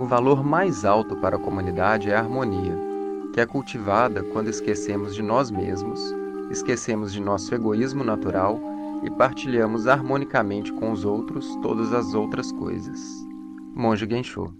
O valor mais alto para a comunidade é a harmonia, que é cultivada quando esquecemos de nós mesmos, esquecemos de nosso egoísmo natural e partilhamos harmonicamente com os outros todas as outras coisas. Monge Gensho